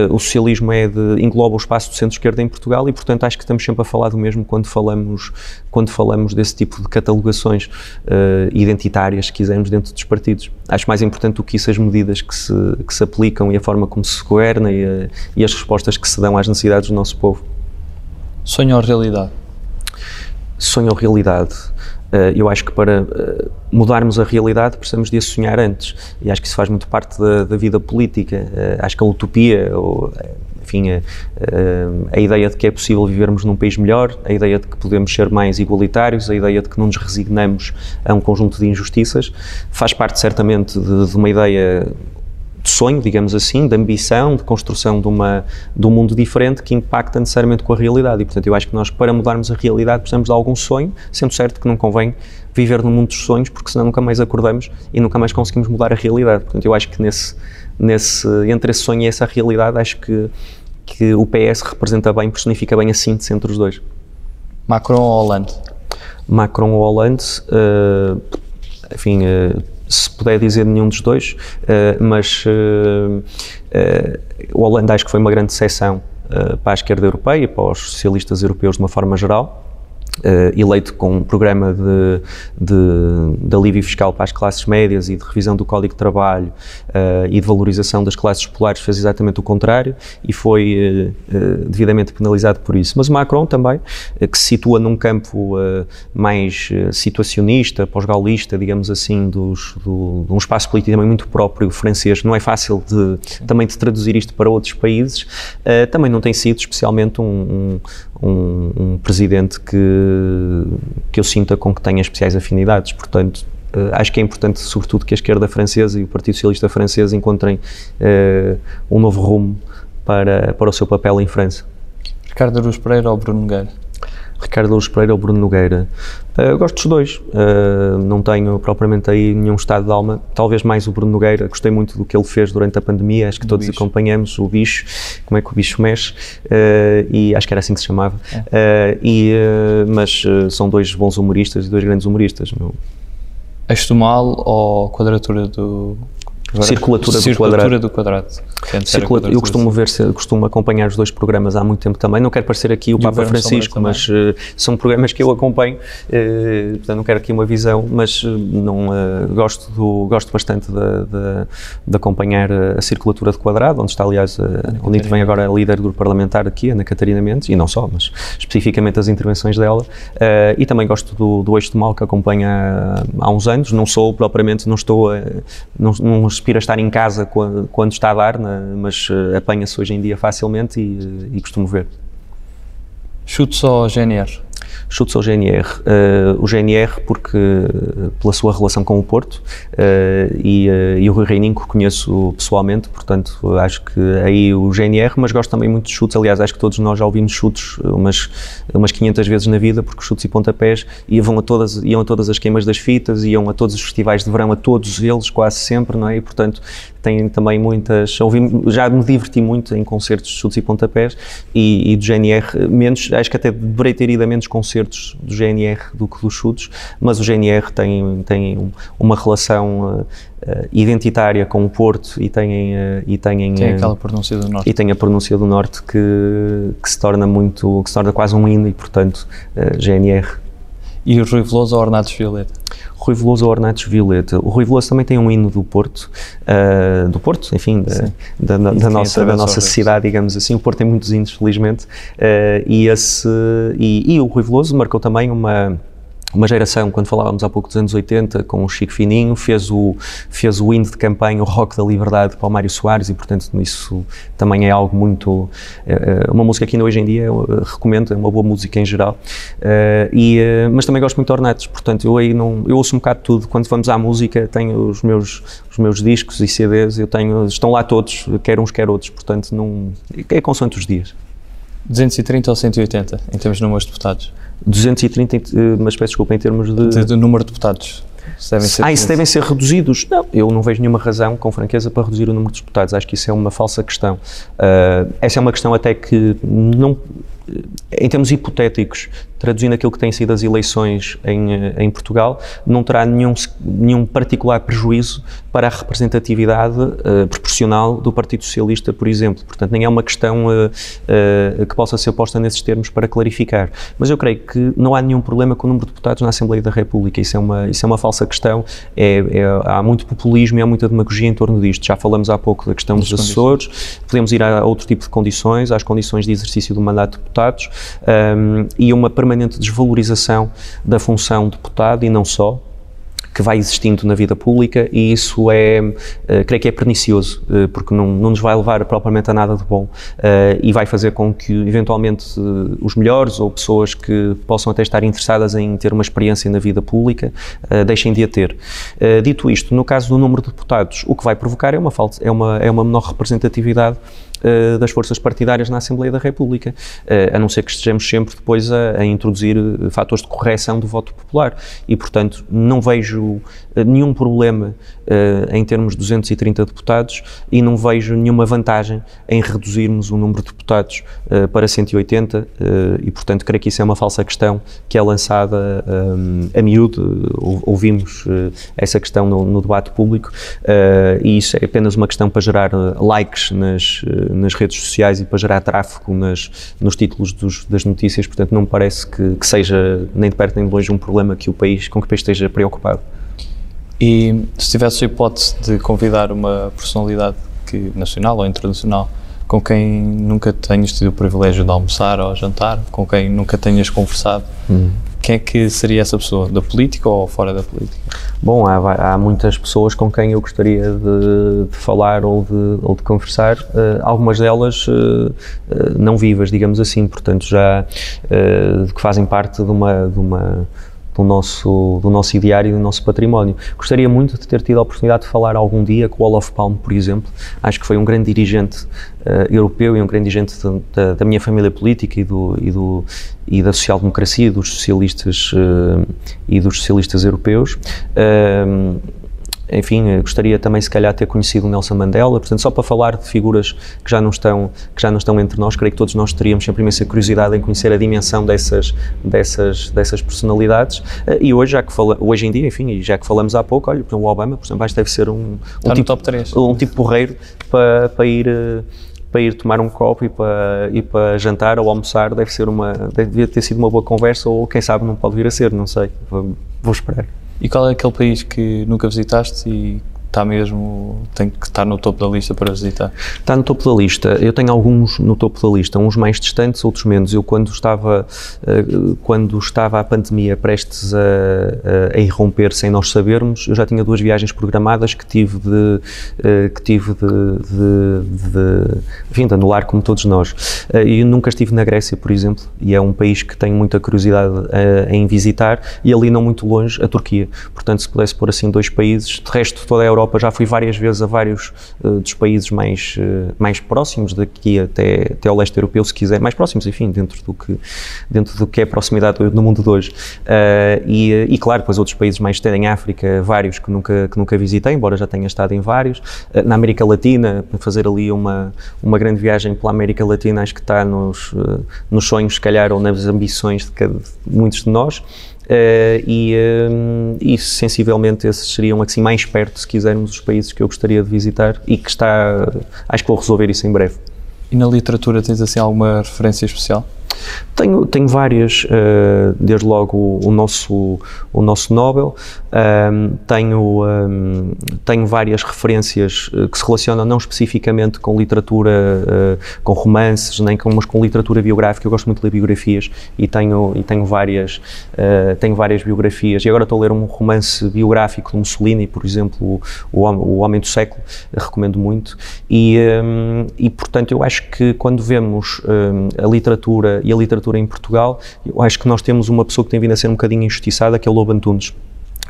o socialismo é de, engloba o espaço do centro-esquerda em Portugal e, portanto, acho que estamos sempre a falar do mesmo quando falamos, quando falamos desse tipo de catalogações identitárias quisermos dentro dos partidos. Acho mais importante do que isso as medidas que se, que se aplicam e a forma como se governa e, a, e as respostas que se dão às necessidades do nosso povo. Sonho ou realidade? Sonho ou realidade? Uh, eu acho que para uh, mudarmos a realidade precisamos de a sonhar antes e acho que isso faz muito parte da, da vida política. Uh, acho que a utopia ou enfim, a, a, ideia de que é possível vivermos num país melhor, a ideia de que podemos ser mais igualitários, a ideia de que não nos resignamos a um conjunto de injustiças, faz parte certamente de, de uma ideia de sonho, digamos assim, de ambição, de construção de, uma, de um mundo diferente que impacta necessariamente com a realidade. E, portanto, eu acho que nós, para mudarmos a realidade, precisamos de algum sonho, sendo certo que não convém viver no mundo dos sonhos, porque senão nunca mais acordamos e nunca mais conseguimos mudar a realidade. Portanto, eu acho que nesse, nesse, entre esse sonho e essa realidade, acho que, que o PS representa bem, personifica bem a síntese entre os dois. Macron ou Hollande? Macron ou Hollande, uh, enfim, uh, se puder dizer nenhum dos dois, uh, mas o Hollande acho que foi uma grande decepção para a esquerda europeia e para os socialistas europeus de uma forma geral. Uh, eleito com um programa de, de, de, alívio fiscal para as classes médias e de revisão do Código de Trabalho uh, e de valorização das classes populares, fez exatamente o contrário e foi uh, devidamente penalizado por isso. Mas o Macron também, que se situa num campo mais situacionista, pós-gaulista, digamos assim, dos, do, de um espaço político também muito próprio francês, não é fácil de, também de traduzir isto para outros países, também não tem sido especialmente um, um, um presidente que que eu sinta com que tenha especiais afinidades. Portanto, uh, acho que é importante, sobretudo, que a esquerda francesa e o Partido Socialista francês encontrem uh, um novo rumo para, para o seu papel em França. Ricardo Aruz Pereira ou Bruno Nogueira? Ricardo Luz Pereira ou Bruno Nogueira? Uh, gosto dos dois, uh, não tenho propriamente aí nenhum estado de alma, talvez mais o Bruno Nogueira, gostei muito do que ele fez durante a pandemia, acho que todos bicho. acompanhamos o bicho, como é que o bicho mexe, uh, e acho que era assim que se chamava, é. e, mas são dois bons humoristas e dois grandes humoristas. Meu. Do mal ou quadratura do, Agora, circulatura, circulatura do quadrado. Circula, eu costumo ver, costumo acompanhar os dois programas há muito tempo também. Não quero parecer aqui o Papa Francisco, mas uh, são programas que eu acompanho. Uh, portanto, não quero aqui uma visão, mas uh, não gosto do, gosto bastante de, de, de, acompanhar a circulatura de quadrado, onde está aliás onde vem agora a líder do grupo parlamentar aqui, Ana Catarina Mendes, e não só, mas especificamente as intervenções dela. e também gosto do, do Eixo de Mal que acompanha há, há uns anos. Não sou propriamente, não estou, não, não aspira a estar em casa quando, quando está a dar, né, mas uh, apanha-se hoje em dia facilmente e, e costumo ver. Chutes ou GNR? Chutes ao GNR. Uh, o GNR, porque pela sua relação com o Porto, uh, e, uh, e, o Rui Reininho conheço pessoalmente, portanto acho que aí o GNR, mas gosto também muito de chutes. Aliás, acho que todos nós já ouvimos chutes umas, umas 500 vezes na vida, porque chutes e pontapés iam a, todas, iam a todas as queimas das fitas, iam a todos os festivais de verão, a todos eles, quase sempre, não é? E portanto tem também muitas. Ouvi, já me diverti muito em concertos de chutes e pontapés e, e do GNR, menos, acho que até deverei ter ido a menos concertos do GNR do que dos chutes, mas o GNR tem, tem uma relação. Uh, identitária com o Porto e têm uh, e têm tem aquela pronúncia do norte e tem a pronúncia do norte que, que se torna muito que se torna quase um hino e portanto uh, GNR e o Rui Veloso ou Ornatos Violeta Rui Veloso ou Ornatos Violeta. O Rui Veloso também tem um hino do Porto, uh, do Porto, enfim, da, da, da nossa, da nossa cidade, digamos assim. O Porto tem muitos hinos, felizmente, uh, e, esse, e, e o Rui Veloso marcou também uma uma geração, quando falávamos há pouco dos anos 80, com o Chico Fininho, fez o, fez o hino de campanha, o Rock da Liberdade para o Mário Soares e, portanto, isso também é algo muito... É, uma música que ainda hoje em dia eu recomendo, é uma boa música em geral. Uh, e, mas também gosto muito de Ornetos, portanto, eu aí não... Eu ouço um bocado de tudo. Quando vamos à música, tenho os meus, os meus discos e CDs, eu tenho... Estão lá todos, quer uns, quer outros, portanto, não... É consoante os dias. 230 ou 180, em termos de números de deputados? 230, eh, mas peço desculpa, em termos de... de, de número de deputados. Se devem ser ah, isso devem ser reduzidos? Não, eu não vejo nenhuma razão, com franqueza, para reduzir o número de deputados. Acho que isso é uma falsa questão. Uh, essa é uma questão até que não em termos hipotéticos, traduzindo aquilo que têm sido as eleições em, eh, em Portugal, não terá nenhum, nenhum particular prejuízo para a representatividade uh, proporcional do Partido Socialista, por exemplo. Portanto, nem é uma questão uh, uh, que possa ser posta nesses termos para clarificar. Mas eu creio que não há nenhum problema com o número de deputados na Assembleia da República. Isso é uma, isso é uma falsa questão. É, é, há muito populismo e há muita demagogia em torno disto. Já falamos há pouco da questão dos assessores, podemos ir a outro tipo de condições, às condições de exercício do mandato de deputados um, e uma permanente desvalorização da função de deputado e não só, que vai existindo na vida pública e isso é, uh, creio que é pernicioso, uh, porque não, não nos vai levar propriamente a nada de bom uh, e vai fazer com que, eventualmente, os melhores ou pessoas que possam até estar interessadas em ter uma experiência na vida pública deixem de a ter. dito isto, no caso do número de deputados, o que vai provocar é uma, falta, é uma, é uma menor representatividade uh, das forças partidárias na Assembleia da República, uh, a não ser que estejamos sempre depois a, a introduzir uh, fatores de correção do voto popular. E, portanto, não vejo nenhum problema em termos de 230 deputados e não vejo nenhuma vantagem em reduzirmos o número de deputados para 180 e, portanto, creio que isso é uma falsa questão que é lançada a miúdo. Ouvimos essa questão no, no debate público e isso é apenas uma questão para gerar likes nas, nas redes sociais e para gerar tráfego nas, nos títulos dos, das notícias, portanto não me parece que, que, seja nem de perto nem de longe um problema que o país, com que o país esteja preocupado. E se tivesse a hipótese de convidar uma personalidade que, nacional ou internacional com quem nunca tenhas tido o privilégio de almoçar ou jantar, com quem nunca tenhas conversado, hum. Quem é que seria essa pessoa? Da política ou fora da política? Bom, há, há muitas pessoas com quem eu gostaria de, de falar ou de, ou de conversar, uh, algumas delas uh, uh, não vivas, digamos assim, portanto já que fazem parte de uma, de uma do nosso, do nosso ideário e do nosso património. Gostaria muito de ter tido a oportunidade de falar algum dia com o Olof Palme, por exemplo. Acho que foi um grande dirigente uh, europeu e um grande dirigente de, de, da minha família política e, do, e, do, e da social-democracia, dos socialistas uh, e dos socialistas europeus. Uh, enfim, gostaria também se calhar ter conhecido Nelson Mandela, portanto só para falar de figuras que já não estão que já não estão entre nós, creio que todos nós teríamos sempre imensa curiosidade em conhecer a dimensão dessas dessas dessas personalidades eh, e hoje já que fala, hoje em dia, enfim, e já que falamos há pouco, olha, o Obama, por exemplo, acho que deve ser um, um tipo, top 3. um tipo porreiro para, para ir eh, para ir tomar um copo e para, e para jantar ou almoçar deve ser uma deve ter sido uma boa conversa ou quem sabe não pode vir a ser, não sei, vou, vou esperar. E qual é aquele país que nunca visitaste e está mesmo, tem que estar no topo da lista para visitar? Está no topo da lista. Eu tenho alguns no topo da lista, uns mais distantes, outros menos. Eu quando estava, eh, quando estava a pandemia prestes a, a, irromper sem nós sabermos, eu já tinha duas viagens programadas que tive de, eh, que tive de, de, de, enfim, de anular como todos nós. Eh, e nunca estive na Grécia, por exemplo, e é um país que tenho muita curiosidade em visitar, e ali não muito longe, a Turquia. Portanto, se pudesse pôr assim dois países, de resto toda a Europa já fui várias vezes a vários uh, dos países mais, uh, mais próximos daqui até, até ao leste europeu, se quiser, mais próximos, enfim, dentro do que, dentro do que é a proximidade no mundo de hoje. Uh, e, e, claro, depois outros países mais em África, vários que nunca, que nunca visitei, embora já tenha estado em vários. na América Latina, fazer ali uma, uma grande viagem pela América Latina, acho que está nos, nos sonhos, se calhar, ou nas ambições de, cada, de muitos de nós. Uh, e, uh, e sensivelmente esses seriam assim mais perto, se quisermos, os países que eu gostaria de visitar e que está, acho que vou resolver isso em breve. E na literatura tens assim alguma referência especial? Tenho, tenho várias, uh, desde logo o, o, nosso, o nosso Nobel, um, tenho, um, tenho várias referências uh, que se relacionam não especificamente com literatura, uh, com romances, nem com, mas com literatura biográfica. Eu gosto muito de ler biografias e tenho, e tenho, várias, tenho várias biografias. E agora estou a ler um romance biográfico de Mussolini, por exemplo, O, o Homem do Século, recomendo muito. E, um, e, portanto, eu acho que quando vemos a literatura e a literatura em Portugal, eu acho que nós temos uma pessoa que tem vindo a ser um bocadinho injustiçada, que é o Lobo Antunes,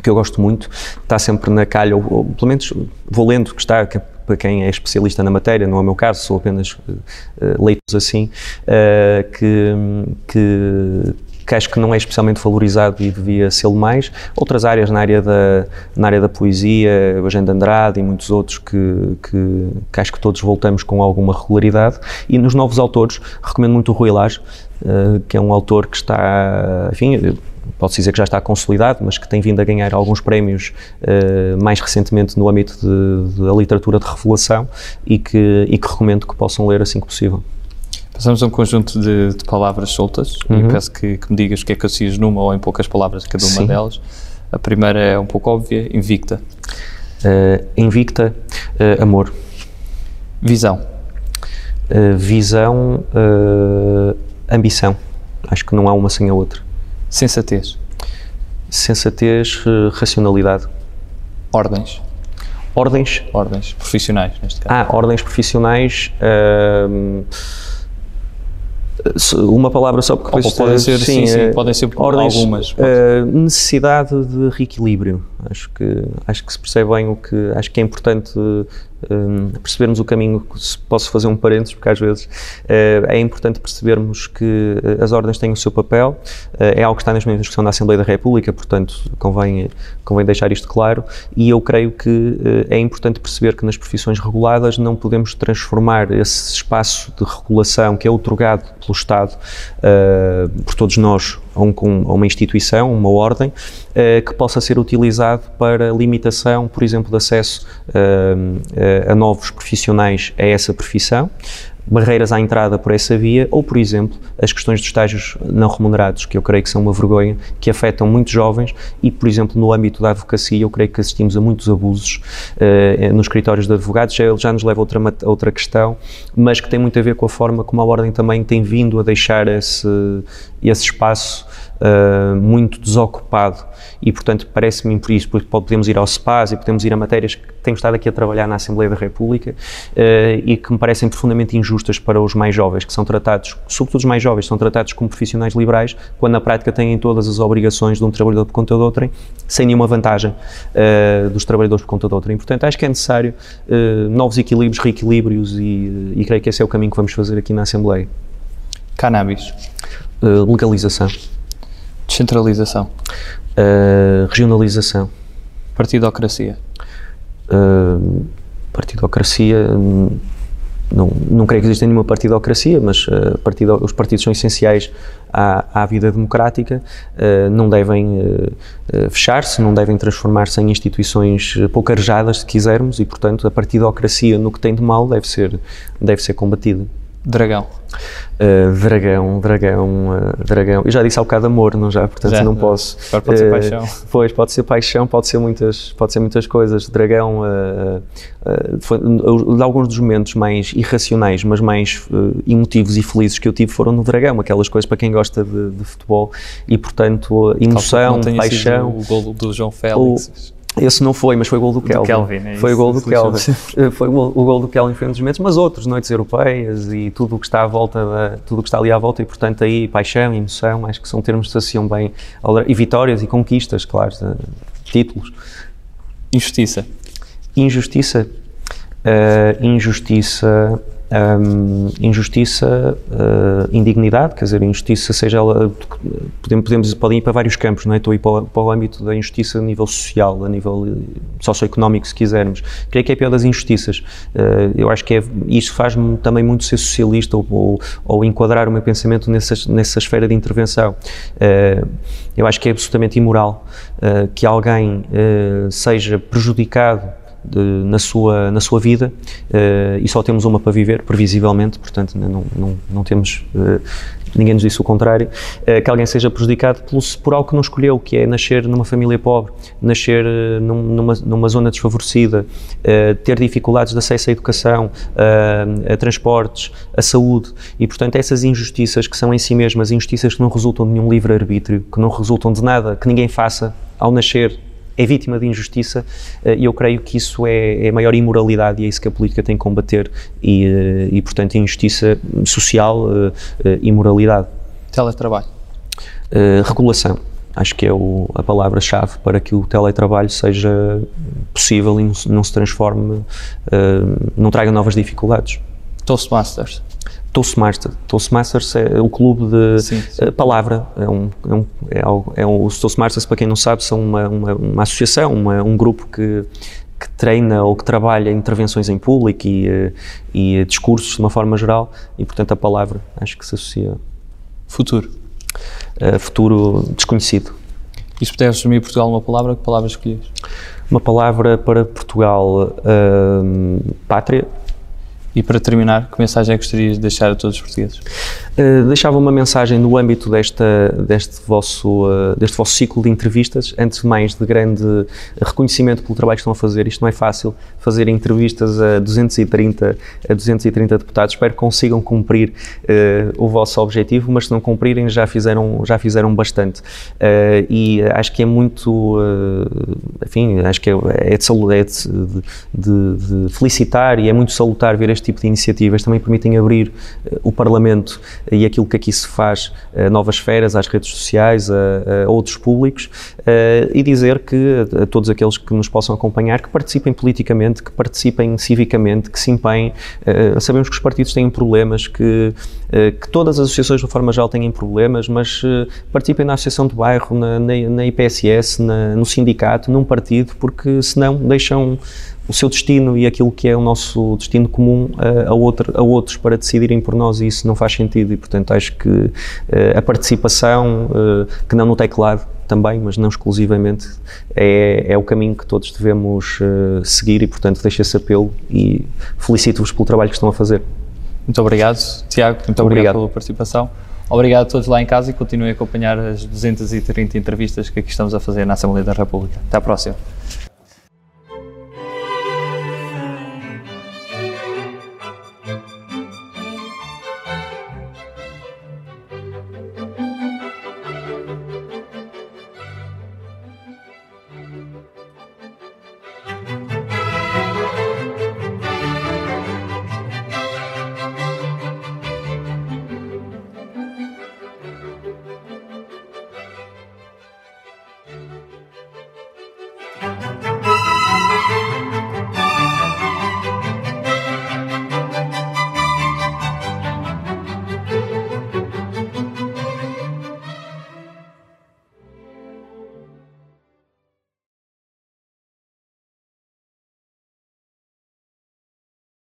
que eu gosto muito, está sempre na calha, ou, ou pelo menos vou lendo, que está, que, para quem é especialista na matéria, não é o meu caso, sou apenas uh, leitos assim, uh, que, que, que acho que não é especialmente valorizado e devia ser mais. Outras áreas na área da, na área da poesia, Eugênio de Andrade e muitos outros que, que, que, acho que todos voltamos com alguma regularidade. E nos novos autores, recomendo muito o Rui Lage, uh, que é um autor que está, enfim, posso dizer que já está consolidado, mas que tem vindo a ganhar alguns prémios uh, mais recentemente no âmbito da literatura de revelação e que, e que recomendo que possam ler assim que possível. Passamos a um conjunto de, de palavras soltas uhum. e peço que, que, me digas o que é que associas numa ou em poucas palavras cada uma Sim. delas. A primeira é um pouco óbvia, invicta. Uh, invicta, uh, amor. Visão. Uh, visão, ambição. Acho que não há uma sem a outra. Sensatez. Sensatez, racionalidade. Ordens. Ordens? Ordens profissionais, neste caso. Ah, ordens profissionais. Uh, uma palavra só porque depois podem ser, sim, sim, sim, eh, podem ser ordens, algumas. Uh, necessidade de reequilíbrio. Acho que acho que se percebe bem o que acho que é importante um, percebermos o caminho, se posso fazer um parênteses, porque às vezes uh, é importante percebermos que uh, as ordens têm o seu papel, uh, é algo que está nas mesmas discussão da Assembleia da República, portanto convém, convém deixar isto claro, e eu creio que é importante perceber que nas profissões reguladas não podemos transformar esse espaço de regulação que é otorgado pelo Estado por todos nós a, um, a uma instituição, uma ordem, que possa ser utilizado para limitação, por exemplo, de acesso a novos profissionais a essa profissão, barreiras à entrada por essa via, ou, por exemplo, as questões dos estágios não remunerados, que eu creio que são uma vergonha, que afetam muitos jovens e, por exemplo, no âmbito da advocacia, eu creio que assistimos a muitos abusos uh, nos escritórios de advogados, já, já nos leva a outra, outra questão, mas que tem muito a ver com a forma como a Ordem também tem vindo a deixar esse, esse espaço uh, muito desocupado e, portanto, parece-me por isso, porque podemos ir ao SPAS e podemos ir a matérias que tenho estado aqui a trabalhar na Assembleia da República uh, e que me parecem profundamente injustas para os mais jovens, que são tratados, sobretudo os mais jovens, são tratados como profissionais liberais, quando na prática têm todas as obrigações de um trabalhador por conta de outrem, sem nenhuma vantagem uh, dos trabalhadores por conta de outrem. Portanto, acho que é necessário novos equilíbrios, reequilíbrios e, e creio que esse é o caminho que vamos fazer aqui na Assembleia. Cannabis. legalização. Descentralização. Uh, regionalização. Partidocracia. Uh, partidocracia. Não, não creio que exista nenhuma partidocracia, mas uh, partido, os partidos são essenciais à, à vida democrática, uh, não devem fechar-se, não devem transformar-se em instituições pouco arejadas, se quisermos, e, portanto, a partidocracia no que tem de mal deve ser, deve ser combatida. Dragão. Uh, dragão, dragão, uh, dragão. Eu já disse há bocado amor, não já? Portanto, já, não já. posso. Agora pode ser paixão. Pois, pode ser paixão, pode ser muitas, pode ser muitas coisas. Dragão, foi, alguns dos momentos mais irracionais, mas mais emotivos e felizes que eu tive foram no dragão, aquelas coisas para quem gosta de, de futebol e, portanto, emoção, paixão. o gol do João Félix. O, esse não foi, mas foi o gol do Kelvin. Do Kelvin é foi o gol do Kelvin. *laughs* foi o, o gol do Kelvin foi um dos momentos, mas outros, noites europeias e tudo o que está à volta, da, tudo o que está ali à volta e, portanto, aí paixão, emoção, acho que são termos que se associam bem, e vitórias e conquistas, claro, títulos. Injustiça. Injustiça. Uh, injustiça um, injustiça, uh, indignidade, quer dizer, injustiça, seja ela, podemos, podemos, podem ir para vários campos, não é? Estou a ir para, para, o âmbito da injustiça a nível social, a nível eh, socioeconómico, se quisermos. Creio que é pior das injustiças. Uh, eu acho que é, isso faz-me também muito ser socialista ou, ou, ou, enquadrar o meu pensamento nessa, nessa esfera de intervenção. Uh, eu acho que é absolutamente imoral que alguém seja prejudicado de, na, sua, na sua vida uh, e só temos uma para viver, previsivelmente, portanto não, não, não temos, uh, ninguém nos disse o contrário, uh, que alguém seja prejudicado por, por algo que não escolheu, que é nascer numa família pobre, nascer num, numa, numa zona desfavorecida, ter dificuldades de acesso à educação, a transportes, a saúde e portanto essas injustiças que são em si mesmas injustiças que não resultam de nenhum livre-arbítrio, que não resultam de nada que ninguém faça ao nascer é vítima de injustiça eh, e eu creio que isso é, é, a maior imoralidade e é isso que a política tem que combater e, eh, e portanto, injustiça social, eh, imoralidade. Teletrabalho. regulação. Acho que é o, a palavra-chave para que o teletrabalho seja possível e não, não se transforme, não traga novas dificuldades. Toastmasters. Toastmasters. Toastmasters é o clube de sim, sim. Uh, palavra. É um, é um, é é um, os Toastmasters, para quem não sabe, são uma, uma, uma associação, uma, um grupo que, que treina ou que trabalha intervenções em público e, uh, e discursos de uma forma geral e, portanto, a palavra acho que se associa. Futuro. Uh, futuro desconhecido. E se puderes resumir Portugal uma palavra, que palavra escolhias? Uma palavra para Portugal, pátria. E para terminar, que mensagem é que gostarias de deixar a todos os portugueses? Uh, deixava uma mensagem no âmbito desta, deste, vosso, uh, deste vosso ciclo de entrevistas, antes de mais de grande reconhecimento pelo trabalho que estão a fazer. Isto não é fácil, fazer entrevistas a 230, a 230 deputados. Espero que consigam cumprir uh, o vosso objetivo, mas se não cumprirem já fizeram, já fizeram bastante. e acho que é muito, enfim, acho que é, é, de, é de, de, de felicitar e é muito salutar ver este tipo de iniciativas também permitem abrir uh, o Parlamento e aquilo que aqui se faz a novas esferas, às redes sociais, a, a outros públicos uh, e dizer que a, a, todos aqueles que nos possam acompanhar que participem politicamente, que participem civicamente, que se empenhem. Sabemos que os partidos têm problemas, que, que todas as associações de forma geral têm problemas, mas participem na associação de bairro, na, na, na IPSS, na, no sindicato, num partido, porque senão deixam o seu destino e aquilo que é o nosso destino comum a, a, outro, a outros para decidirem por nós e isso não faz sentido e portanto acho que a participação, que não no teclado também, mas não exclusivamente, é, é o caminho que todos devemos seguir e portanto deixo esse apelo e felicito-vos pelo trabalho que estão a fazer. Muito obrigado, Tiago, muito obrigado, obrigado pela participação. Obrigado a todos lá em casa e continuem a acompanhar as 230 entrevistas que aqui estamos a fazer na Assembleia da República. Até à próxima.